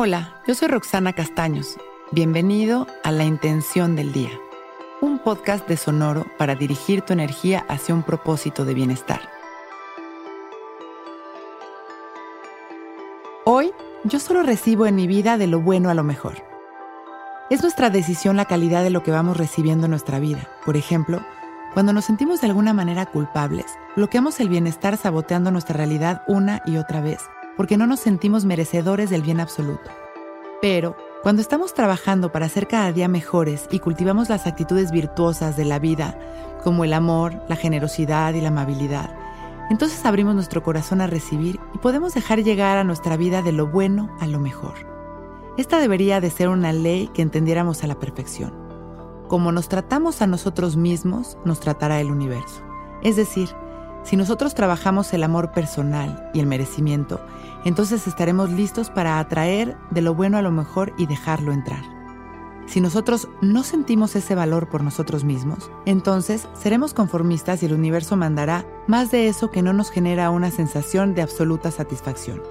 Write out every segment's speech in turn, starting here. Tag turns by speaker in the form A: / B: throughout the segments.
A: Hola, yo soy Roxana Castaños. Bienvenido a La Intención del Día, un podcast de Sonoro para dirigir tu energía hacia un propósito de bienestar. Hoy, yo solo recibo en mi vida de lo bueno a lo mejor. Es nuestra decisión la calidad de lo que vamos recibiendo en nuestra vida. Por ejemplo, cuando nos sentimos de alguna manera culpables, bloqueamos el bienestar saboteando nuestra realidad una y otra vez, porque no nos sentimos merecedores del bien absoluto. Pero, cuando estamos trabajando para ser cada día mejores y cultivamos las actitudes virtuosas de la vida, como el amor, la generosidad y la amabilidad, entonces abrimos nuestro corazón a recibir y podemos dejar llegar a nuestra vida de lo bueno a lo mejor. Esta debería de ser una ley que entendiéramos a la perfección. Como nos tratamos a nosotros mismos, nos tratará el universo. Es decir, si nosotros trabajamos el amor personal y el merecimiento, entonces estaremos listos para atraer de lo bueno a lo mejor y dejarlo entrar. Si nosotros no sentimos ese valor por nosotros mismos, entonces seremos conformistas y el universo mandará más de eso que no nos genera una sensación de absoluta satisfacción.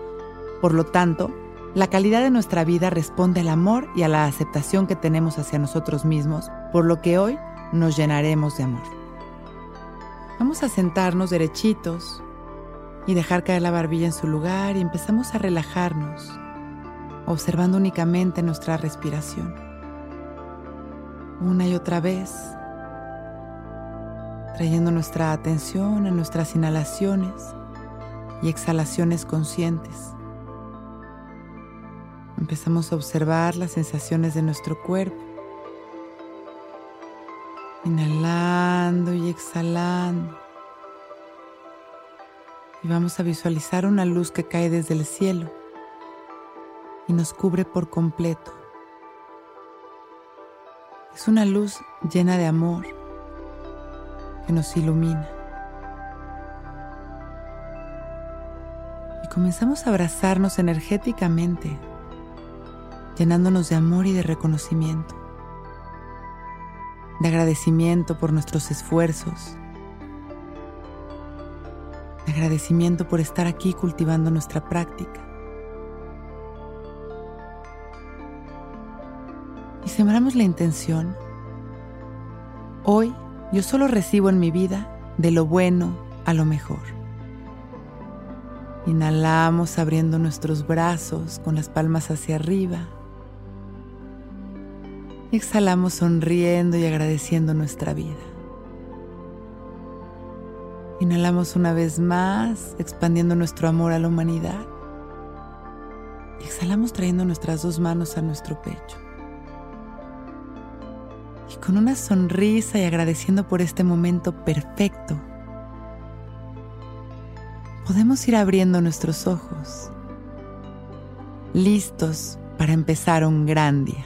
A: Por lo tanto, la calidad de nuestra vida responde al amor y a la aceptación que tenemos hacia nosotros mismos, por lo que hoy nos llenaremos de amor. Vamos a sentarnos derechitos y dejar caer la barbilla en su lugar y empezamos a relajarnos, observando únicamente nuestra respiración. Una y otra vez, trayendo nuestra atención a nuestras inhalaciones y exhalaciones conscientes. Empezamos a observar las sensaciones de nuestro cuerpo. Inhalando y exhalando. Y vamos a visualizar una luz que cae desde el cielo y nos cubre por completo. Es una luz llena de amor que nos ilumina. Y comenzamos a abrazarnos energéticamente llenándonos de amor y de reconocimiento, de agradecimiento por nuestros esfuerzos, de agradecimiento por estar aquí cultivando nuestra práctica. Y sembramos la intención, hoy yo solo recibo en mi vida de lo bueno a lo mejor. Inhalamos abriendo nuestros brazos con las palmas hacia arriba Exhalamos sonriendo y agradeciendo nuestra vida. Inhalamos una vez más, expandiendo nuestro amor a la humanidad. Y exhalamos trayendo nuestras dos manos a nuestro pecho. Y con una sonrisa y agradeciendo por este momento perfecto, podemos ir abriendo nuestros ojos, listos para empezar un gran día.